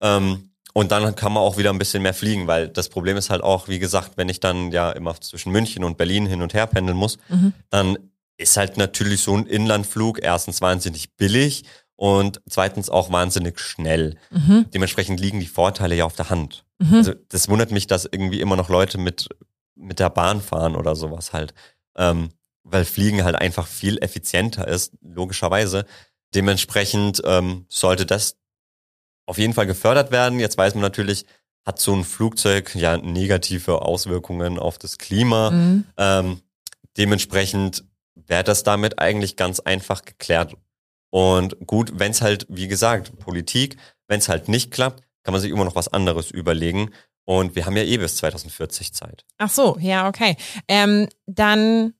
S3: Ähm, und dann kann man auch wieder ein bisschen mehr fliegen, weil das Problem ist halt auch, wie gesagt, wenn ich dann ja immer zwischen München und Berlin hin und her pendeln muss, mhm. dann ist halt natürlich so ein Inlandflug erstens wahnsinnig billig und zweitens auch wahnsinnig schnell. Mhm. Dementsprechend liegen die Vorteile ja auf der Hand. Mhm. Also das wundert mich, dass irgendwie immer noch Leute mit, mit der Bahn fahren oder sowas halt. Ähm, weil Fliegen halt einfach viel effizienter ist, logischerweise. Dementsprechend ähm, sollte das auf jeden Fall gefördert werden. Jetzt weiß man natürlich, hat so ein Flugzeug ja negative Auswirkungen auf das Klima. Mhm. Ähm, dementsprechend wäre das damit eigentlich ganz einfach geklärt. Und gut, wenn es halt, wie gesagt, Politik, wenn es halt nicht klappt, kann man sich immer noch was anderes überlegen. Und wir haben ja eh bis 2040 Zeit.
S2: Ach so, ja, okay. Ähm, dann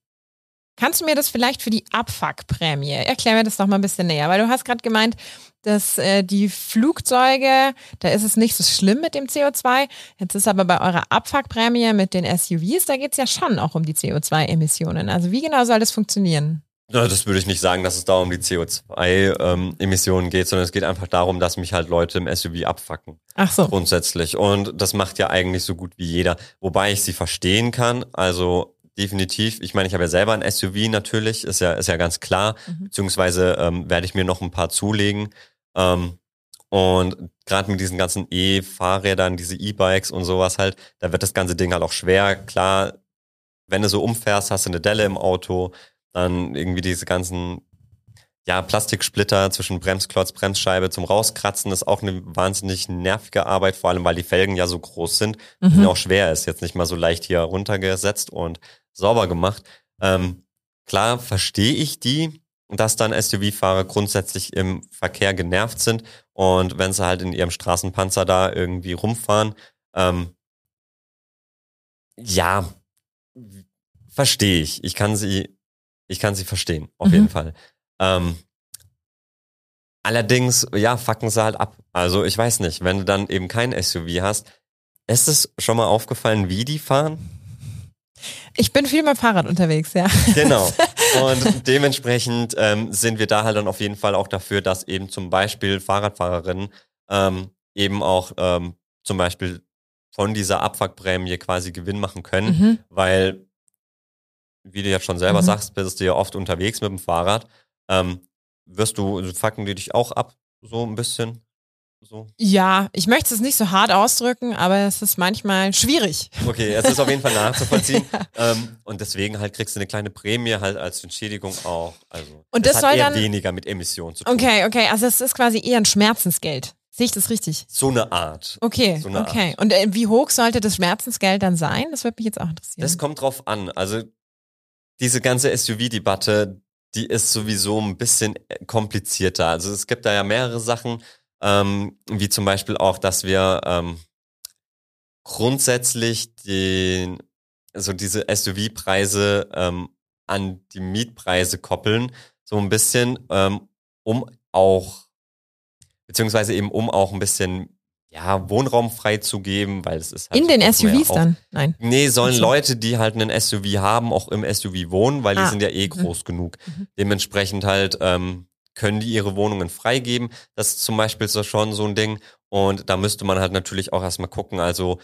S2: kannst du mir das vielleicht für die Abfuckprämie, erklär mir das noch mal ein bisschen näher, weil du hast gerade gemeint, dass äh, die Flugzeuge, da ist es nicht so schlimm mit dem CO2. Jetzt ist aber bei eurer Abfuckprämie mit den SUVs, da geht es ja schon auch um die CO2-Emissionen. Also wie genau soll das funktionieren?
S3: Ja, das würde ich nicht sagen, dass es da um die CO2-Emissionen ähm, geht, sondern es geht einfach darum, dass mich halt Leute im SUV abfacken.
S2: Ach so.
S3: Grundsätzlich. Und das macht ja eigentlich so gut wie jeder. Wobei ich sie verstehen kann. Also definitiv. Ich meine, ich habe ja selber ein SUV natürlich, ist ja, ist ja ganz klar. Mhm. Beziehungsweise ähm, werde ich mir noch ein paar zulegen. Ähm, und gerade mit diesen ganzen E-Fahrrädern, diese E-Bikes und sowas halt, da wird das ganze Ding halt auch schwer. Klar, wenn du so umfährst, hast du eine Delle im Auto, dann irgendwie diese ganzen ja, Plastiksplitter zwischen Bremsklotz, Bremsscheibe zum Rauskratzen ist auch eine wahnsinnig nervige Arbeit, vor allem weil die Felgen ja so groß sind mhm. und auch schwer ist. Jetzt nicht mal so leicht hier runtergesetzt und sauber gemacht. Ähm, klar verstehe ich die, dass dann SUV-Fahrer grundsätzlich im Verkehr genervt sind und wenn sie halt in ihrem Straßenpanzer da irgendwie rumfahren, ähm, ja, verstehe ich. Ich kann sie, ich kann sie verstehen, auf mhm. jeden Fall. Ähm, allerdings, ja, fucken sie halt ab. Also ich weiß nicht, wenn du dann eben kein SUV hast, ist es schon mal aufgefallen, wie die fahren?
S2: Ich bin viel mit Fahrrad unterwegs, ja.
S3: Genau. Und dementsprechend ähm, sind wir da halt dann auf jeden Fall auch dafür, dass eben zum Beispiel Fahrradfahrerinnen ähm, eben auch ähm, zum Beispiel von dieser Abfuckprämie quasi Gewinn machen können,
S2: Mhm.
S3: weil, wie du ja schon selber
S2: Mhm.
S3: sagst, bist du ja oft unterwegs mit dem Fahrrad. Ähm, wirst du, fucken die dich auch ab, so ein bisschen? So.
S2: Ja, ich möchte es nicht so hart ausdrücken, aber es ist manchmal schwierig.
S3: Okay, es ist auf jeden Fall nachzuvollziehen. ähm, und deswegen halt kriegst du eine kleine Prämie halt als Entschädigung auch. Also
S2: Und
S3: es
S2: das
S3: hat
S2: soll
S3: eher
S2: dann-
S3: weniger mit Emissionen zu tun.
S2: Okay, okay, also es ist quasi eher ein Schmerzensgeld. Sehe ich das richtig?
S3: So eine Art.
S2: Okay,
S3: So eine
S2: okay. Und äh, wie hoch sollte das Schmerzensgeld dann sein? Das würde mich jetzt auch interessieren.
S3: Das kommt drauf an. Also diese ganze SUV-Debatte, die ist sowieso ein bisschen äh, komplizierter. Also es gibt da ja mehrere Sachen, ähm, wie zum Beispiel auch, dass wir ähm, grundsätzlich den, also diese SUV-Preise ähm, an die Mietpreise koppeln, so ein bisschen, ähm, um auch, beziehungsweise eben um auch ein bisschen ja, Wohnraum freizugeben, weil es ist halt
S2: In den SUVs dann? Nein.
S3: Nee, sollen
S2: Ach so.
S3: Leute, die halt einen SUV haben, auch im SUV wohnen, weil die
S2: Ah,
S3: sind ja eh
S2: mhm.
S3: groß genug.
S2: Mhm.
S3: Dementsprechend halt ähm, können die ihre Wohnungen freigeben. Das ist zum Beispiel so schon so ein Ding. Und da müsste man halt natürlich auch erstmal gucken. Also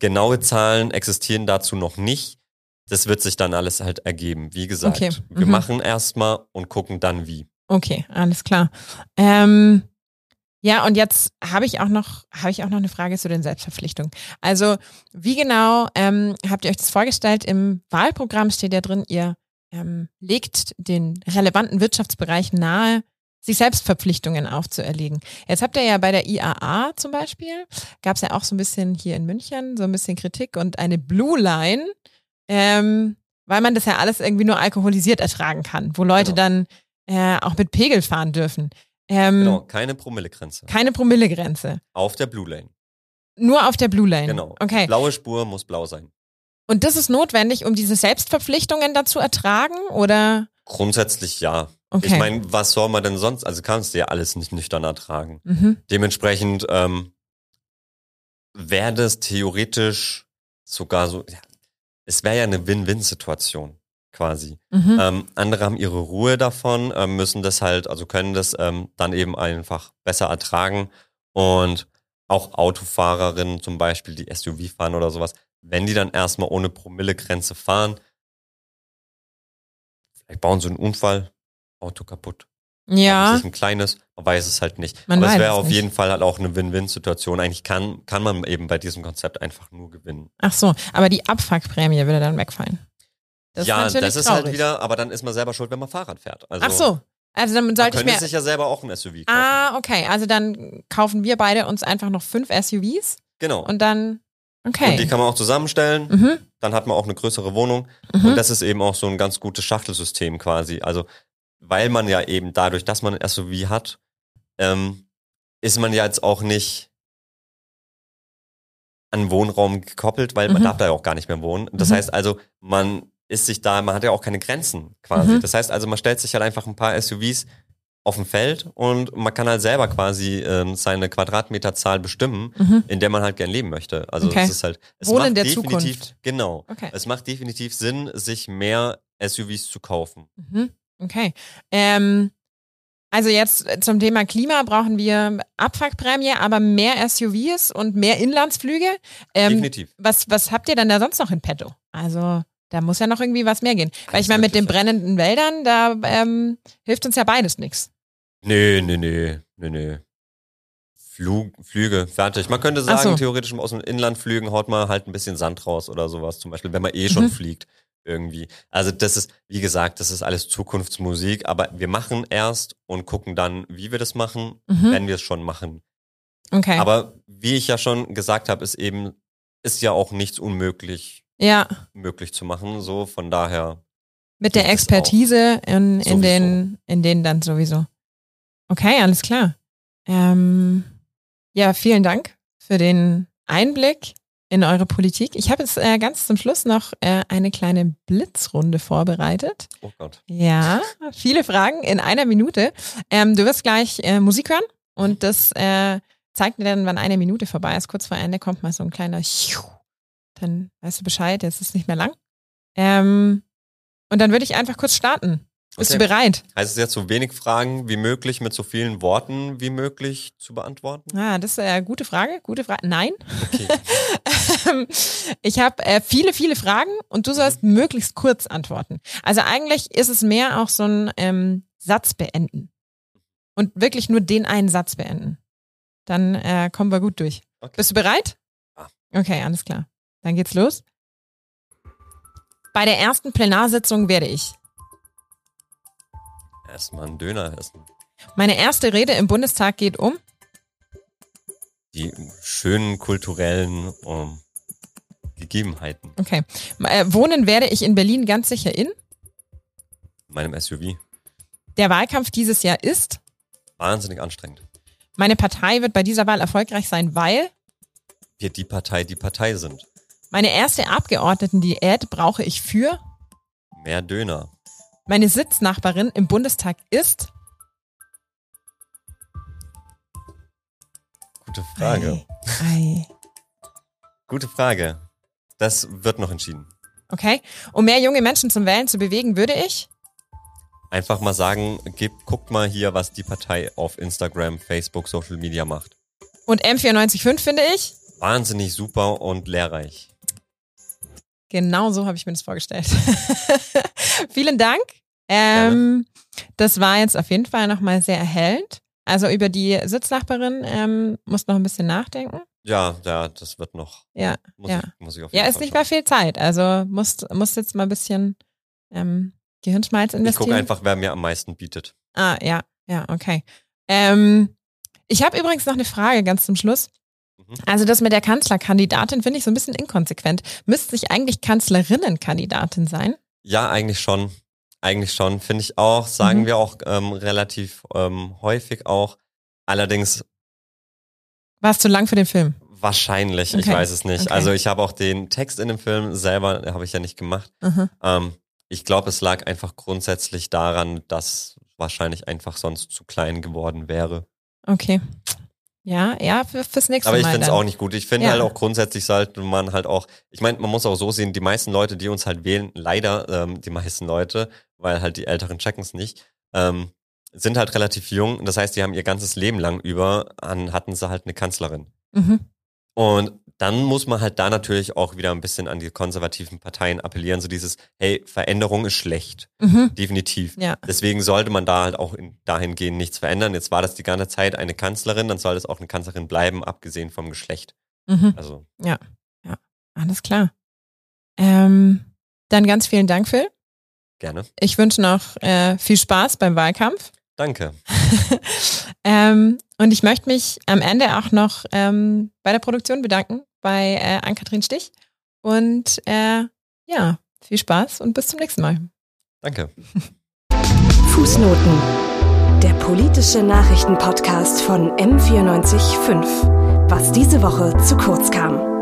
S3: genaue Zahlen existieren dazu noch nicht. Das wird sich dann alles halt ergeben. Wie gesagt,
S2: Okay,
S3: wir
S2: mhm.
S3: machen erstmal und gucken dann wie.
S2: Okay, alles klar. Ähm, ja, und jetzt habe ich auch noch habe ich auch noch eine Frage zu den Selbstverpflichtungen. Also wie genau ähm, habt ihr euch das vorgestellt? Im Wahlprogramm steht ja drin, ihr ähm, legt den relevanten Wirtschaftsbereichen nahe, sich Selbstverpflichtungen aufzuerlegen. Jetzt habt ihr ja bei der IAA zum Beispiel, gab es ja auch so ein bisschen hier in München so ein bisschen Kritik und eine Blue Line, ähm, weil man das ja alles irgendwie nur alkoholisiert ertragen kann, wo Leute
S3: Genau.
S2: dann äh, auch mit Pegel fahren dürfen. Ähm,
S3: Genau, keine Promillegrenze.
S2: Keine Promillegrenze.
S3: Auf der Blue Lane.
S2: Nur auf der Blue Lane.
S3: Genau.
S2: Okay.
S3: Blaue Spur muss blau sein.
S2: Und das ist notwendig, um diese Selbstverpflichtungen dazu ertragen? Oder?
S3: Grundsätzlich ja.
S2: Okay.
S3: Ich meine, was soll man denn sonst? Also kannst du ja alles nicht nüchtern ertragen.
S2: Mhm.
S3: Dementsprechend ähm, wäre das theoretisch sogar so, ja, es wäre ja eine Win-Win-Situation quasi.
S2: Mhm.
S3: Ähm, andere haben ihre Ruhe davon, ähm, müssen das halt, also können das ähm, dann eben einfach besser ertragen. Und auch Autofahrerinnen zum Beispiel, die SUV fahren oder sowas, wenn die dann erstmal ohne Promillegrenze fahren, vielleicht bauen sie einen Unfall, Auto kaputt.
S2: ja.
S3: Sich ein kleines, man weiß es halt nicht.
S2: Man
S3: Aber es wäre auf
S2: nicht.
S3: jeden Fall halt auch eine Win-Win-Situation. Eigentlich kann, kann man eben bei diesem Konzept einfach nur gewinnen.
S2: Ach so, aber die Abfuckprämie würde dann wegfallen. Das
S3: ja,
S2: ist
S3: das ist
S2: traurig.
S3: halt wieder, aber dann ist man selber schuld, wenn man Fahrrad fährt. Also,
S2: Ach so. Also dann
S3: man
S2: sollte ich
S3: könnte
S2: mir.
S3: sich ja selber auch ein SUV kaufen.
S2: Ah, okay. Also dann kaufen wir beide uns einfach noch fünf SUVs
S3: genau.
S2: und dann. Okay.
S3: Und die kann man auch zusammenstellen.
S2: mhm.
S3: Dann hat man auch eine größere Wohnung.
S2: Mhm.
S3: Und das ist eben auch so ein ganz gutes Schachtelsystem quasi. Also, weil man ja eben dadurch, dass man ein SUV hat, ähm, ist man ja jetzt auch nicht an Wohnraum gekoppelt, weil man
S2: Mhm.
S3: darf da ja auch gar nicht mehr wohnen. Das
S2: Mhm.
S3: heißt also, man ist sich da, man hat ja auch keine Grenzen quasi.
S2: Mhm.
S3: Das heißt also, man stellt sich halt einfach ein paar SUVs auf dem Feld und man kann halt selber quasi ähm, seine Quadratmeterzahl bestimmen,
S2: Mhm.
S3: in der man halt gern leben möchte. Also
S2: Okay.
S3: es ist halt, es
S2: Wohnen
S3: macht
S2: in der
S3: definitiv,
S2: Zukunft.
S3: genau.
S2: Okay.
S3: Es macht definitiv Sinn, sich mehr SUVs zu kaufen.
S2: Mhm. Okay. Ähm, also jetzt zum Thema Klima brauchen wir Abfuckprämie, aber mehr SUVs und mehr Inlandsflüge. Ähm,
S3: Definitiv.
S2: was, was habt ihr denn da sonst noch in petto? Also da muss ja noch irgendwie was mehr gehen. Weil ich meine, mit den brennenden Wäldern, da ähm, hilft uns ja beides nichts.
S3: Nee, nee, nee, nee, nee. Flug, Flüge, fertig. Man könnte sagen,
S2: so.
S3: theoretisch aus dem Inland flügen, haut man halt ein bisschen Sand raus oder sowas. Zum Beispiel, wenn man eh schon
S2: Mhm.
S3: fliegt irgendwie. Also das ist, wie gesagt, das ist alles Zukunftsmusik, aber wir machen erst und gucken dann, wie wir das machen,
S2: Mhm.
S3: wenn wir es schon machen.
S2: Okay.
S3: Aber wie ich ja schon gesagt habe, ist eben, ist ja auch nichts unmöglich
S2: ja,
S3: möglich zu machen. So, von daher.
S2: mit der Expertise in, in, den, in denen dann sowieso. Okay, alles klar. Ähm, ja, vielen Dank für den Einblick in eure Politik. Ich habe jetzt äh, ganz zum Schluss noch äh, eine kleine Blitzrunde vorbereitet.
S3: Oh Gott.
S2: Ja, viele Fragen in einer Minute. Ähm, du wirst gleich äh, Musik hören und das äh, zeigt dir dann, wann eine Minute vorbei ist. Kurz vor Ende kommt mal so ein kleiner Schiu. Dann weißt du Bescheid, jetzt ist es nicht mehr lang. Ähm, und dann würde ich einfach kurz starten. Bist
S3: Okay.
S2: du bereit?
S3: Heißt es jetzt so wenig Fragen wie möglich mit so vielen Worten wie möglich zu beantworten?
S2: Ah, das ist eine gute Frage. Gute Frage. Nein.
S3: Okay.
S2: ich habe äh, viele, viele Fragen und du sollst möglichst kurz antworten. Also eigentlich ist es mehr auch so ein ähm, Satz beenden. Und wirklich nur den einen Satz beenden. Dann äh, kommen wir gut durch.
S3: Okay.
S2: Bist du bereit?
S3: Ja.
S2: Okay, alles klar. Dann geht's los. Bei der ersten Plenarsitzung werde ich
S3: Erstmal einen Döner essen.
S2: meine erste Rede im Bundestag geht um.
S3: Die schönen kulturellen ähm, Gegebenheiten.
S2: Okay. Äh, wohnen werde ich in Berlin ganz sicher in.
S3: Meinem SUV.
S2: Der Wahlkampf dieses Jahr ist.
S3: Wahnsinnig anstrengend.
S2: Meine Partei wird bei dieser Wahl erfolgreich sein, weil
S3: Wir die Partei, die Partei sind.
S2: Meine erste Abgeordnetendiät brauche ich für.
S3: Mehr Döner.
S2: Meine Sitznachbarin im Bundestag ist.
S3: Gute Frage.
S2: Ei, ei.
S3: Gute Frage. Das wird noch entschieden.
S2: Okay. Um mehr junge Menschen zum Wählen zu bewegen, würde ich.
S3: Einfach mal sagen, gebt, guckt mal hier, was die Partei auf Instagram, Facebook, Social Media macht.
S2: Und M945 finde ich.
S3: Wahnsinnig super und lehrreich.
S2: Genau so habe ich mir das vorgestellt. Vielen Dank. Ähm, das war jetzt auf jeden Fall nochmal sehr erhellend. Also über die Sitznachbarin ähm, musst noch ein bisschen nachdenken.
S3: Ja, ja, das wird noch.
S2: Ja,
S3: Muss,
S2: ja.
S3: ich, muss ich auf jeden
S2: Ja, ist
S3: Fall
S2: nicht mehr viel Zeit. Also musst, musst jetzt mal ein bisschen ähm, Gehirnschmalz
S3: Ich
S2: investieren.
S3: gucke einfach, wer mir am meisten bietet.
S2: Ah, ja, ja, okay. Ähm, ich habe übrigens noch eine Frage ganz zum Schluss. Also das mit der Kanzlerkandidatin finde ich so ein bisschen inkonsequent. Müsste sich eigentlich Kanzlerinnenkandidatin sein?
S3: Ja, eigentlich schon. Eigentlich schon, finde ich auch. Sagen
S2: Mhm.
S3: wir auch ähm, relativ ähm, häufig auch. Allerdings
S2: War es zu lang für den Film?
S3: wahrscheinlich, ich
S2: Okay.
S3: weiß es nicht.
S2: Okay.
S3: Also ich habe auch den Text in dem Film selber, habe ich ja nicht gemacht.
S2: Mhm.
S3: Ähm, ich glaube, es lag einfach grundsätzlich daran, dass wahrscheinlich einfach sonst zu klein geworden wäre.
S2: Okay. Ja, ja, für, fürs nächste
S3: Aber ich
S2: Mal.
S3: finde es auch nicht gut. Ich finde
S2: Ja.
S3: halt auch grundsätzlich sollte man halt auch, ich meine, man muss auch so sehen, die meisten Leute, die uns halt wählen, leider ähm, die meisten Leute, weil halt die Älteren checken es nicht, ähm, sind halt relativ jung. Das heißt, die haben ihr ganzes Leben lang über, an, hatten sie halt eine Kanzlerin.
S2: Mhm.
S3: Und dann muss man halt da natürlich auch wieder ein bisschen an die konservativen Parteien appellieren, so dieses, hey, Veränderung ist schlecht.
S2: Mhm.
S3: Definitiv.
S2: Ja.
S3: Deswegen sollte man da halt auch in, dahingehend nichts verändern. Jetzt war das die ganze Zeit eine Kanzlerin, dann soll das auch eine Kanzlerin bleiben, abgesehen vom Geschlecht.
S2: Mhm.
S3: Also,
S2: Alles klar. Ähm, dann ganz vielen Dank, Phil.
S3: gerne.
S2: Ich wünsche noch äh, viel Spaß beim Wahlkampf.
S3: Danke.
S2: ähm, und ich möchte mich am Ende auch noch ähm, bei der Produktion bedanken, bei äh, Ann-Kathrin Stich. Und äh, ja, viel Spaß und bis zum nächsten Mal.
S3: Danke.
S1: Fußnoten. Der politische Nachrichtenpodcast von M945. Was diese Woche zu kurz kam.